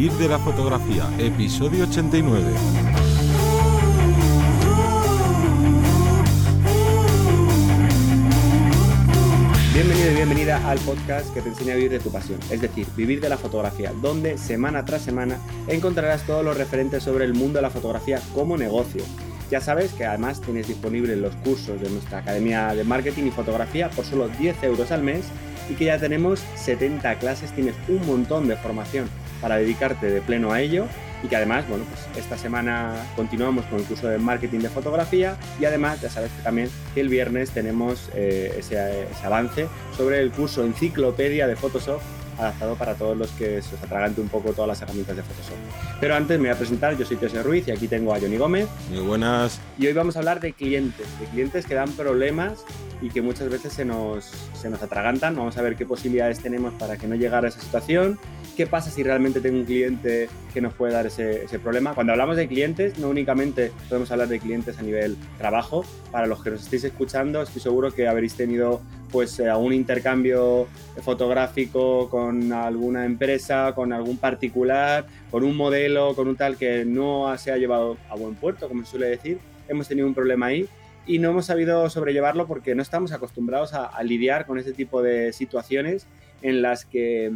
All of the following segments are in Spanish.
Vivir de la fotografía, episodio 89. Bienvenido y bienvenida al podcast que te enseña a vivir de tu pasión, es decir, vivir de la fotografía, donde semana tras semana encontrarás todos los referentes sobre el mundo de la fotografía como negocio. Ya sabes que además tienes disponibles los cursos de nuestra Academia de Marketing y Fotografía por solo 10 euros al mes y que ya tenemos 70 clases, tienes un montón de formación para dedicarte de pleno a ello y que además, bueno, pues esta semana continuamos con el curso de marketing de fotografía y además ya sabes que también que el viernes tenemos eh, ese, ese, avance sobre el curso Enciclopedia de Photoshop adaptado para todos los que se os atragante un poco todas las herramientas de Photoshop. Pero antes me voy a presentar, yo soy José Ruiz y aquí tengo a Johnny Gómez. Muy buenas. Y hoy vamos a hablar de clientes, de clientes que dan problemas y que muchas veces se nos, se nos atragantan. Vamos a ver qué posibilidades tenemos para que no llegara a esa situación qué pasa si realmente tengo un cliente que nos puede dar ese, ese, problema. Cuando hablamos de clientes, no únicamente podemos hablar de clientes a nivel trabajo. Para los que nos estéis escuchando, estoy seguro que habréis tenido pues algún intercambio fotográfico con alguna empresa, con algún particular, con un modelo, con un tal que no se ha llevado a buen puerto, como se suele decir. Hemos tenido un problema ahí y no hemos sabido sobrellevarlo porque no estamos acostumbrados a, a lidiar con ese tipo de situaciones en las que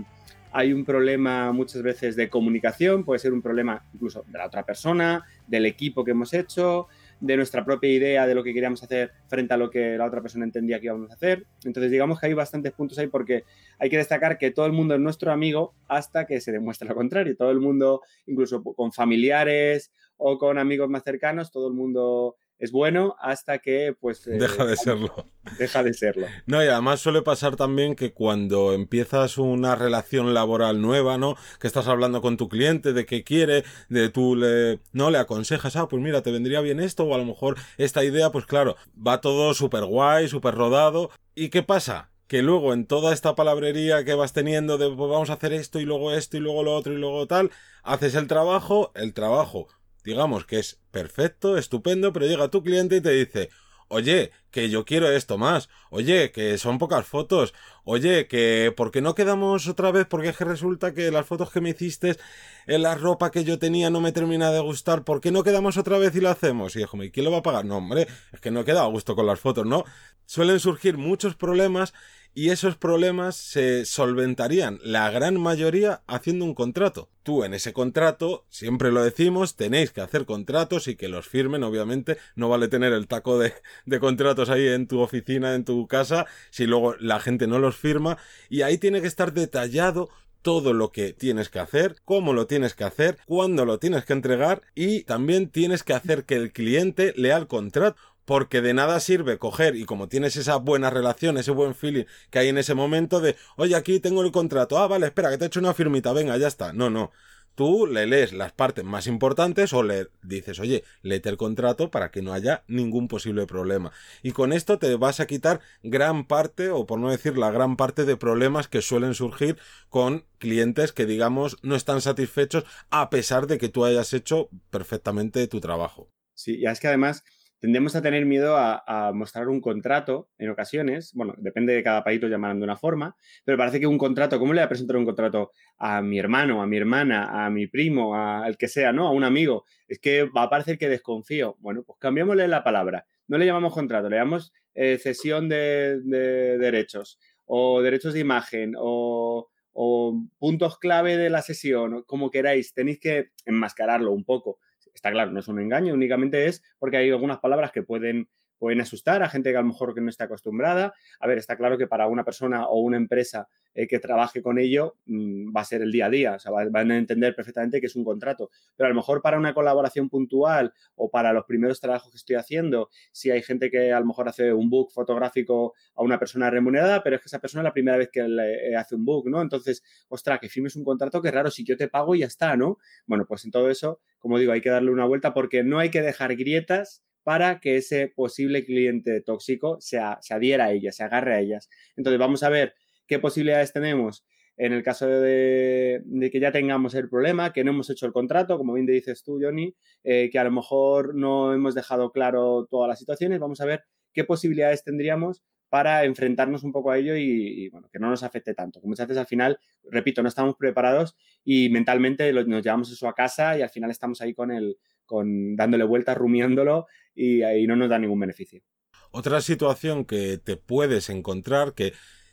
hay un problema muchas veces de comunicación, puede ser un problema incluso de la otra persona, del equipo que hemos hecho, de nuestra propia idea de lo que queríamos hacer frente a lo que la otra persona entendía que íbamos a hacer. Entonces digamos que hay bastantes puntos ahí porque hay que destacar que todo el mundo es nuestro amigo hasta que se demuestre lo contrario. Todo el mundo, incluso con familiares o con amigos más cercanos, todo el mundo es bueno hasta que pues eh, deja de serlo. deja de serlo. No y además suele pasar también que cuando empiezas una relación laboral nueva no que estás hablando con tu cliente de qué quiere de tú le no le aconsejas ah pues mira te vendría bien esto o a lo mejor esta idea pues claro va todo súper guay súper rodado y qué pasa que luego en toda esta palabrería que vas teniendo de pues vamos a hacer esto y luego esto y luego lo otro y luego tal haces el trabajo el trabajo digamos que es perfecto, estupendo, pero llega tu cliente y te dice, oye, que yo quiero esto más, oye, que son pocas fotos, oye, que ¿por qué no quedamos otra vez? Porque es que resulta que las fotos que me hiciste en la ropa que yo tenía no me termina de gustar, ¿por qué no quedamos otra vez y lo hacemos? Y dijo, ¿y quién lo va a pagar? No, hombre, es que no he quedado a gusto con las fotos, ¿no? Suelen surgir muchos problemas y esos problemas se solventarían la gran mayoría haciendo un contrato. Tú en ese contrato, siempre lo decimos, tenéis que hacer contratos y que los firmen, obviamente, no vale tener el taco de, contratos ahí en tu oficina, en tu casa, si luego la gente no los firma, y ahí tiene que estar detallado todo lo que tienes que hacer, cómo lo tienes que hacer, cuándo lo tienes que entregar y también tienes que hacer que el cliente lea el contrato porque de nada sirve coger y como tienes esa buena relación, ese buen feeling que hay en ese momento de, oye, aquí tengo el contrato, ah, vale, espera, que te he hecho una firmita, venga, ya está. No, no. Tú le lees las partes más importantes o le dices, oye, léete el contrato para que no haya ningún posible problema. Y con esto te vas a quitar gran parte, o por no decir la gran parte de problemas que suelen surgir con clientes que, digamos, no están satisfechos a pesar de que tú hayas hecho perfectamente tu trabajo. Sí, y es que además tendemos a tener miedo a, a, mostrar un contrato en ocasiones. Bueno, depende de cada país lo llamarán de una forma, pero parece que un contrato, ¿cómo le voy a presentar un contrato a mi hermano, a mi hermana, a mi primo, al que sea, ¿no? A un amigo. Es que va a parecer que desconfío. Bueno, pues cambiémosle la palabra. No le llamamos contrato, le llamamos eh, cesión de, de, derechos o derechos de imagen o, o puntos clave de la sesión, como queráis. Tenéis que enmascararlo un poco está claro, no es un engaño, únicamente es porque hay algunas palabras que pueden, pueden asustar a gente que a lo mejor que no está acostumbrada. A ver, está claro que para una persona o una empresa eh, que trabaje con ello mmm, va a ser el día a día, o sea, van a entender perfectamente que es un contrato. Pero a lo mejor para una colaboración puntual o para los primeros trabajos que estoy haciendo, si hay gente que a lo mejor hace un book fotográfico a una persona remunerada, pero es que esa persona es la primera vez que le eh, hace un book, ¿no? Entonces, ostras, que firmes un contrato, que raro, si yo te pago y ya está, ¿no? Bueno, pues en todo eso, como digo, hay que darle una vuelta porque no hay que dejar grietas para que ese posible cliente tóxico se, se adhiera a ellas, se agarre a ellas. Entonces, vamos a ver qué posibilidades tenemos en el caso de, que ya tengamos el problema, que no hemos hecho el contrato, como bien dices tú, Johnny, eh, que a lo mejor no hemos dejado claro todas las situaciones. Vamos a ver qué posibilidades tendríamos para enfrentarnos un poco a ello y, que no nos afecte tanto. Que muchas veces al final, repito, no estamos preparados y mentalmente nos llevamos eso a casa y al final estamos ahí con el, con dándole vueltas, rumiándolo y ahí no nos da ningún beneficio. Otra situación que te puedes encontrar que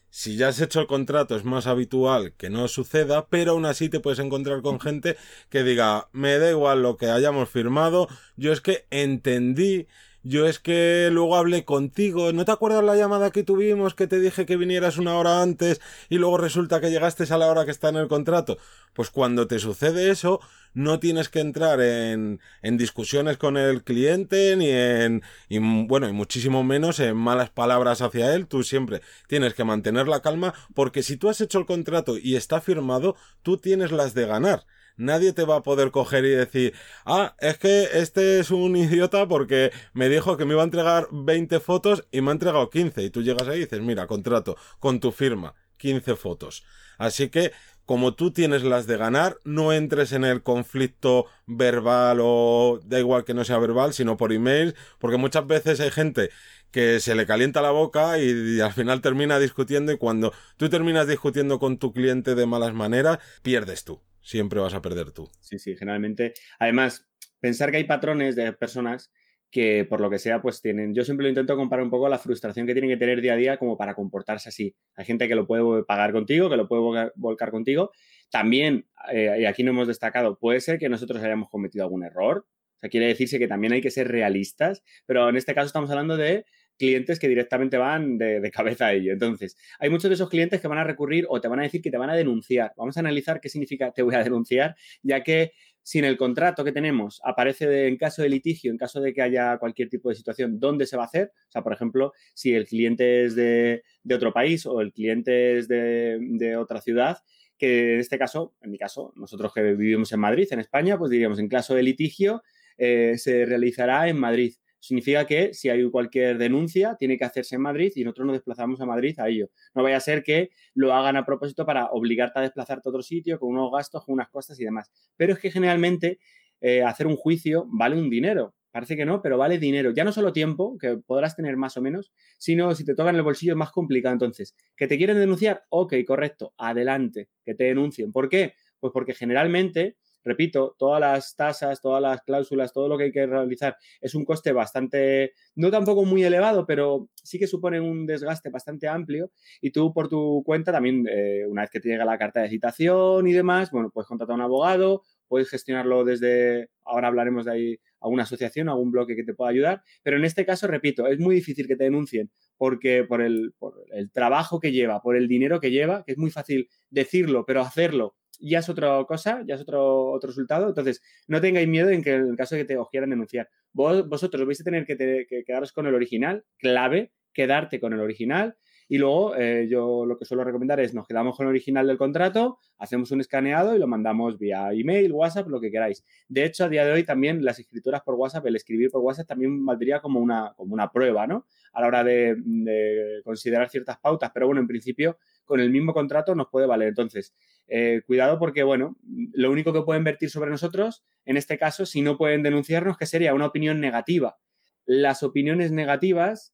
si ya has hecho el contrato es más habitual que no suceda, pero aún así te puedes encontrar con gente que diga, me da igual lo que hayamos firmado, yo es que entendí yo es que luego hablé contigo. ¿No te acuerdas la llamada que tuvimos que te dije que vinieras una hora antes y luego resulta que llegaste a la hora que está en el contrato? Pues cuando te sucede eso, no tienes que entrar en, en discusiones con el cliente ni en, y, bueno, y muchísimo menos en malas palabras hacia él. Tú siempre tienes que mantener la calma porque si tú has hecho el contrato y está firmado, tú tienes las de ganar nadie te va a poder coger y decir, ah, es que este es un idiota porque me dijo que me iba a entregar 20 fotos y me ha entregado 15. Y tú llegas ahí y dices, mira, contrato con tu firma, 15 fotos. Así que, como tú tienes las de ganar, no entres en el conflicto verbal o da igual que no sea verbal, sino por email, porque muchas veces hay gente que se le calienta la boca y, y, al final termina discutiendo y cuando tú terminas discutiendo con tu cliente de malas maneras, pierdes tú siempre vas a perder tú. Sí, sí, generalmente. Además, pensar que hay patrones de personas que por lo que sea, pues tienen. Yo siempre lo intento comparar un poco la frustración que tienen que tener día a día como para comportarse así. Hay gente que lo puede pagar contigo, que lo puede volcar contigo. También, eh, y aquí no hemos destacado, puede ser que nosotros hayamos cometido algún error. O sea, quiere decirse que también hay que ser realistas, pero en este caso estamos hablando de clientes que directamente van de, cabeza a ello. Entonces, hay muchos de esos clientes que van a recurrir o te van a decir que te van a denunciar. Vamos a analizar qué significa te voy a denunciar, ya que si en el contrato que tenemos aparece en caso de litigio, en caso de que haya cualquier tipo de situación, ¿dónde se va a hacer? O sea, por ejemplo, si el cliente es de, otro país o el cliente es de, otra ciudad, que en este caso, en mi caso, nosotros que vivimos en Madrid, en España, pues diríamos, en caso de litigio, eh, se realizará en Madrid significa que si hay cualquier denuncia, tiene que hacerse en Madrid y nosotros nos desplazamos a Madrid a ello. No vaya a ser que lo hagan a propósito para obligarte a desplazarte a otro sitio con unos gastos, con unas costas y demás. Pero es que generalmente eh, hacer un juicio vale un dinero. Parece que no, pero vale dinero. Ya no solo tiempo, que podrás tener más o menos, sino si te tocan el bolsillo es más complicado. Entonces, ¿que te quieren denunciar? Ok, correcto, adelante, que te denuncien. ¿Por qué? Pues porque generalmente repito, todas las tasas, todas las cláusulas, todo lo que hay que realizar es un coste bastante, no tampoco muy elevado, pero sí que supone un desgaste bastante amplio. Y tú por tu cuenta también, eh, una vez que te llega la carta de citación y demás, bueno, puedes contratar a un abogado, puedes gestionarlo desde, ahora hablaremos de ahí, a una asociación, a un bloque que te pueda ayudar, pero en este caso, repito, es muy difícil que te denuncien porque por el, por el trabajo que lleva, por el dinero que lleva, que es muy fácil decirlo, pero hacerlo ya es otra cosa, ya es otro, otro resultado. Entonces, no tengáis miedo en que en el caso de que te os quieran denunciar, vos, vosotros vais a tener que, que quedaros con el original, clave, quedarte con el original y luego eh, yo lo que suelo recomendar es nos quedamos con el original del contrato, hacemos un escaneado y lo mandamos vía email, WhatsApp, lo que queráis. De hecho, a día de hoy también las escrituras por WhatsApp, el escribir por WhatsApp también valdría como una, como una prueba, ¿no? A la hora de, de considerar ciertas pautas, pero bueno, en principio con el mismo contrato nos puede valer. Entonces, eh, cuidado porque, bueno, lo único que pueden vertir sobre nosotros, en este caso, si no pueden denunciarnos, que sería una opinión negativa. Las opiniones negativas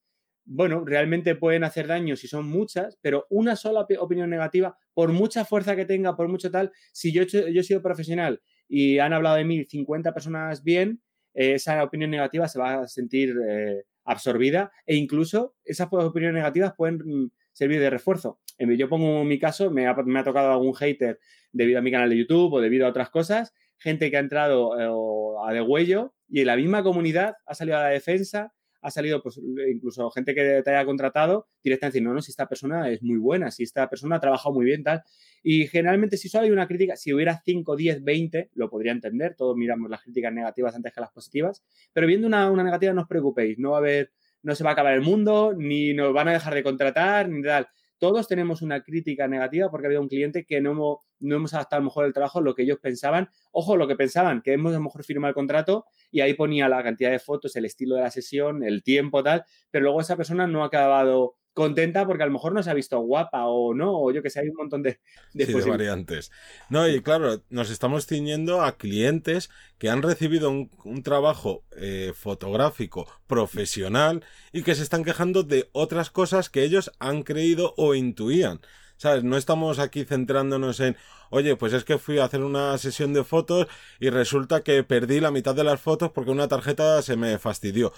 bueno, realmente pueden hacer daño si son muchas, pero una sola opinión negativa, por mucha fuerza que tenga, por mucho tal, si yo, he sido profesional y han hablado de mí 50 personas bien, eh, esa opinión negativa se va a sentir eh, absorbida e incluso esas opiniones negativas pueden mm, servir de refuerzo. Yo pongo mi caso, me ha, tocado algún hater debido a mi canal de YouTube o debido a otras cosas, gente que ha entrado eh, a de huello y en la misma comunidad ha salido a la defensa ha salido, pues incluso gente que te haya contratado, directamente decir, no, no, si esta persona es muy buena, si esta persona ha trabajado muy bien, tal. Y generalmente, si solo hay una crítica, si hubiera 5, 10, 20, lo podría entender, todos miramos las críticas negativas antes que las positivas, pero viendo una, una negativa, no os preocupéis, no va a haber, no se va a acabar el mundo, ni nos van a dejar de contratar, ni tal todos tenemos una crítica negativa porque había un cliente que no hemos, no hemos adaptado mejor el trabajo a lo que ellos pensaban. Ojo, lo que pensaban, que hemos a mejor firmado el contrato y ahí ponía la cantidad de fotos, el estilo de la sesión, el tiempo, tal, pero luego esa persona no ha acabado contenta porque a lo mejor no se ha visto guapa o no, o yo que sé, hay un montón de, de, variantes. No, y claro, nos estamos ciñendo a clientes que han recibido un, trabajo eh, fotográfico profesional y que se están quejando de otras cosas que ellos han creído o intuían. ¿Sabes? No estamos aquí centrándonos en, oye, pues es que fui a hacer una sesión de fotos y resulta que perdí la mitad de las fotos porque una tarjeta se me fastidió.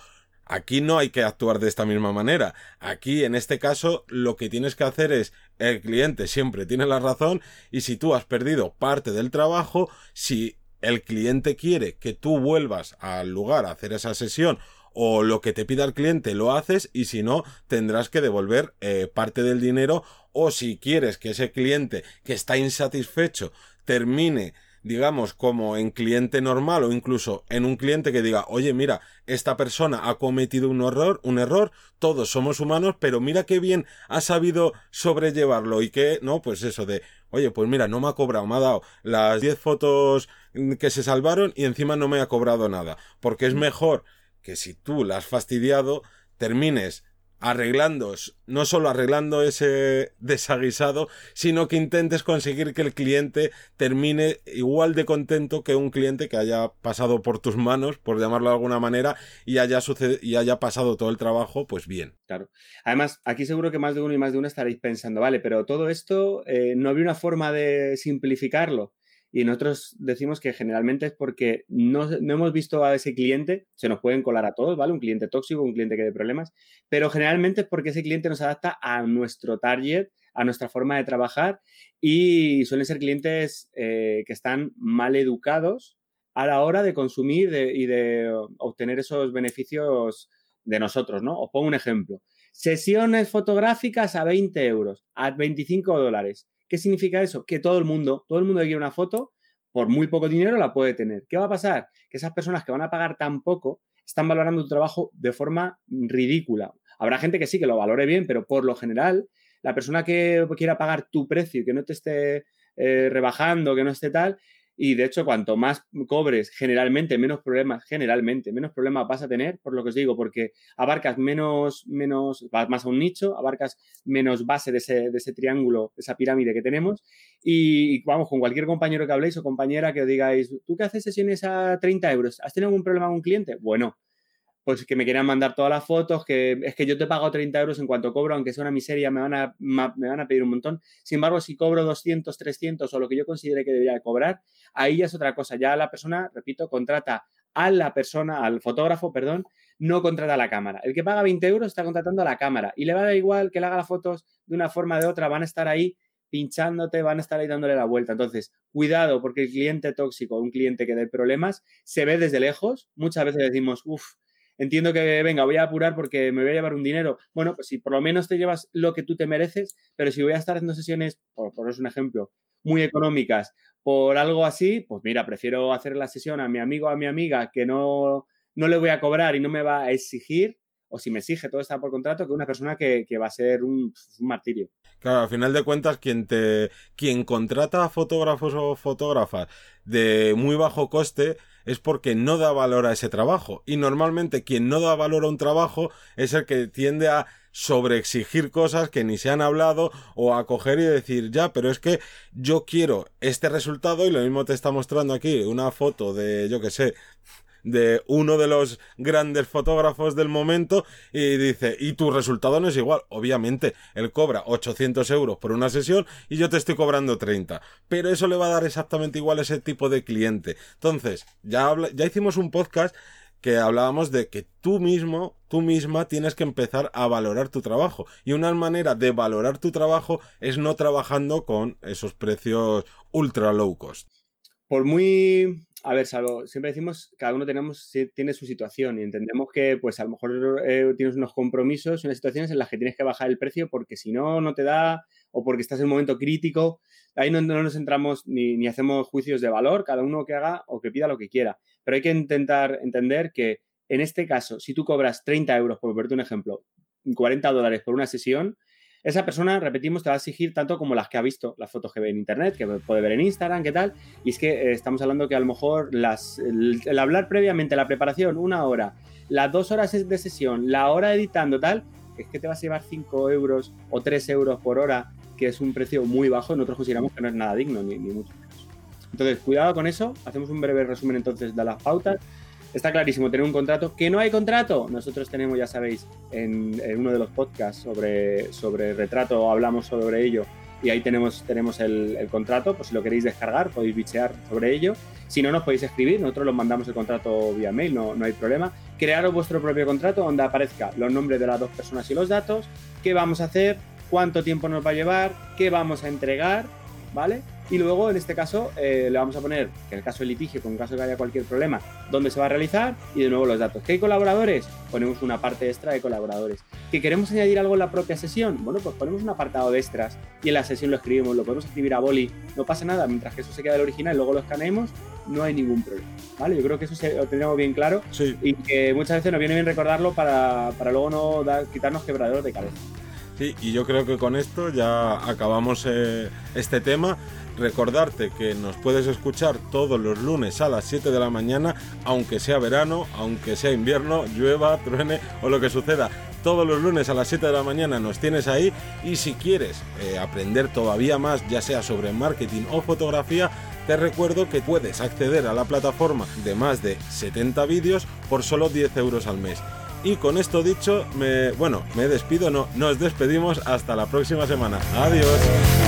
Aquí no hay que actuar de esta misma manera. Aquí, en este caso, lo que tienes que hacer es, el cliente siempre tiene la razón y si tú has perdido parte del trabajo, si el cliente quiere que tú vuelvas al lugar a hacer esa sesión o lo que te pida el cliente lo haces y si no tendrás que devolver eh, parte del dinero o si quieres que ese cliente que está insatisfecho termine digamos, como en cliente normal o incluso en un cliente que diga, oye, mira, esta persona ha cometido un error, un error, todos somos humanos, pero mira qué bien ha sabido sobrellevarlo y que, no, pues eso de, oye, pues mira, no me ha cobrado, me ha dado las 10 fotos que se salvaron y encima no me ha cobrado nada, porque es mejor que si tú la has fastidiado, termines arreglando, no solo arreglando ese desaguisado, sino que intentes conseguir que el cliente termine igual de contento que un cliente que haya pasado por tus manos, por llamarlo de alguna manera, y haya, y haya pasado todo el trabajo, pues bien. Claro. Además, aquí seguro que más de uno y más de uno estaréis pensando, vale, pero todo esto, eh, ¿no había una forma de simplificarlo? Y nosotros decimos que generalmente es porque no, hemos visto a ese cliente, se nos pueden colar a todos, ¿vale? Un cliente tóxico, un cliente que dé problemas, pero generalmente es porque ese cliente nos adapta a nuestro target, a nuestra forma de trabajar y suelen ser clientes eh, que están mal educados a la hora de consumir y de obtener esos beneficios de nosotros, ¿no? Os pongo un ejemplo. Sesiones fotográficas a 20 euros, a 25 dólares. ¿Qué significa eso? Que todo el mundo, todo el mundo que quiere una foto, por muy poco dinero la puede tener. ¿Qué va a pasar? Que esas personas que van a pagar tan poco están valorando tu trabajo de forma ridícula. Habrá gente que sí que lo valore bien, pero por lo general, la persona que quiera pagar tu precio y que no te esté eh, rebajando, que no esté tal, y de hecho, cuanto más cobres, generalmente menos problemas, generalmente menos problemas vas a tener, por lo que os digo, porque abarcas menos, menos, vas más a un nicho, abarcas menos base de ese, de ese triángulo, esa pirámide que tenemos. Y, vamos, con cualquier compañero que habléis o compañera que digáis, ¿tú qué haces sesiones a 30 euros? ¿Has tenido algún problema con un cliente? Bueno, pues que me quieran mandar todas las fotos, que es que yo te pago 30 euros en cuanto cobro, aunque sea una miseria, me van a, me van a pedir un montón. Sin embargo, si cobro 200, 300 o lo que yo considere que debería cobrar, ahí ya es otra cosa. Ya la persona, repito, contrata a la persona, al fotógrafo, perdón, no contrata a la cámara. El que paga 20 euros está contratando a la cámara y le va a dar igual que le haga las fotos de una forma o de otra, van a estar ahí pinchándote, van a estar ahí dándole la vuelta. Entonces, cuidado, porque el cliente tóxico, un cliente que dé problemas, se ve desde lejos. Muchas veces decimos, uff, entiendo que, venga, voy a apurar porque me voy a llevar un dinero. Bueno, pues si por lo menos te llevas lo que tú te mereces, pero si voy a estar haciendo sesiones, por poneros un ejemplo, muy económicas, por algo así, pues mira, prefiero hacer la sesión a mi amigo o a mi amiga que no, no le voy a cobrar y no me va a exigir, o si me exige todo está por contrato, que una persona que, va a ser un, un, martirio. Claro, al final de cuentas, quien te, quien contrata a fotógrafos o fotógrafas de muy bajo coste, es porque no da valor a ese trabajo. Y normalmente quien no da valor a un trabajo es el que tiende a sobreexigir cosas que ni se han hablado o a coger y decir ya, pero es que yo quiero este resultado y lo mismo te está mostrando aquí una foto de yo que sé de uno de los grandes fotógrafos del momento y dice, y tu resultado no es igual. Obviamente, él cobra 800 euros por una sesión y yo te estoy cobrando 30. Pero eso le va a dar exactamente igual a ese tipo de cliente. Entonces, ya, ya hicimos un podcast que hablábamos de que tú mismo, tú misma tienes que empezar a valorar tu trabajo. Y una manera de valorar tu trabajo es no trabajando con esos precios ultra low cost. Por muy a ver, salvo, siempre decimos, cada uno tenemos, tiene su situación y entendemos que, pues, a lo mejor eh, tienes unos compromisos, unas situaciones en las que tienes que bajar el precio porque si no, no te da o porque estás en un momento crítico. Ahí no, nos entramos ni, ni, hacemos juicios de valor, cada uno que haga o que pida lo que quiera. Pero hay que intentar entender que, en este caso, si tú cobras 30 euros, por verte un ejemplo, 40 dólares por una sesión, esa persona, repetimos, te va a exigir tanto como las que ha visto, las fotos que ve en internet, que puede ver en Instagram, qué tal. Y es que eh, estamos hablando que a lo mejor las, el, hablar previamente, la preparación, una hora, las dos horas de sesión, la hora editando, tal, es que te vas a llevar 5 euros o 3 euros por hora, que es un precio muy bajo, nosotros consideramos que no es nada digno, ni, ni mucho menos. Entonces, cuidado con eso. Hacemos un breve resumen entonces de las pautas. Está clarísimo tener un contrato. ¿Que no hay contrato? Nosotros tenemos, ya sabéis, en, uno de los podcasts sobre, sobre retrato hablamos sobre ello y ahí tenemos, tenemos el, contrato, por si lo queréis descargar, podéis bichear sobre ello. Si no, nos podéis escribir, nosotros los mandamos el contrato vía mail, no, no hay problema. Crearos vuestro propio contrato donde aparezca los nombres de las dos personas y los datos, qué vamos a hacer, cuánto tiempo nos va a llevar, qué vamos a entregar, ¿vale? Y luego, en este caso, eh, le vamos a poner, en el caso del litigio, con caso de que haya cualquier problema, dónde se va a realizar y de nuevo los datos. ¿Que hay colaboradores? Ponemos una parte extra de colaboradores. ¿Que queremos añadir algo en la propia sesión? Bueno, pues ponemos un apartado de extras y en la sesión lo escribimos, lo podemos escribir a boli, no pasa nada, mientras que eso se queda el original, luego lo escaneemos, no hay ningún problema. ¿Vale? Yo creo que eso lo tendríamos bien claro y que muchas veces nos viene bien recordarlo para, para luego no dar, quitarnos quebraderos de cabeza. Sí, y yo creo que con esto ya acabamos eh, este tema recordarte que nos puedes escuchar todos los lunes a las 7 de la mañana, aunque sea verano, aunque sea invierno, llueva, truene o lo que suceda. Todos los lunes a las 7 de la mañana nos tienes ahí y si quieres eh, aprender todavía más, ya sea sobre marketing o fotografía, te recuerdo que puedes acceder a la plataforma de más de 70 vídeos por solo 10 euros al mes. Y con esto dicho, me, bueno, me despido, no, nos despedimos hasta la próxima semana. Adiós.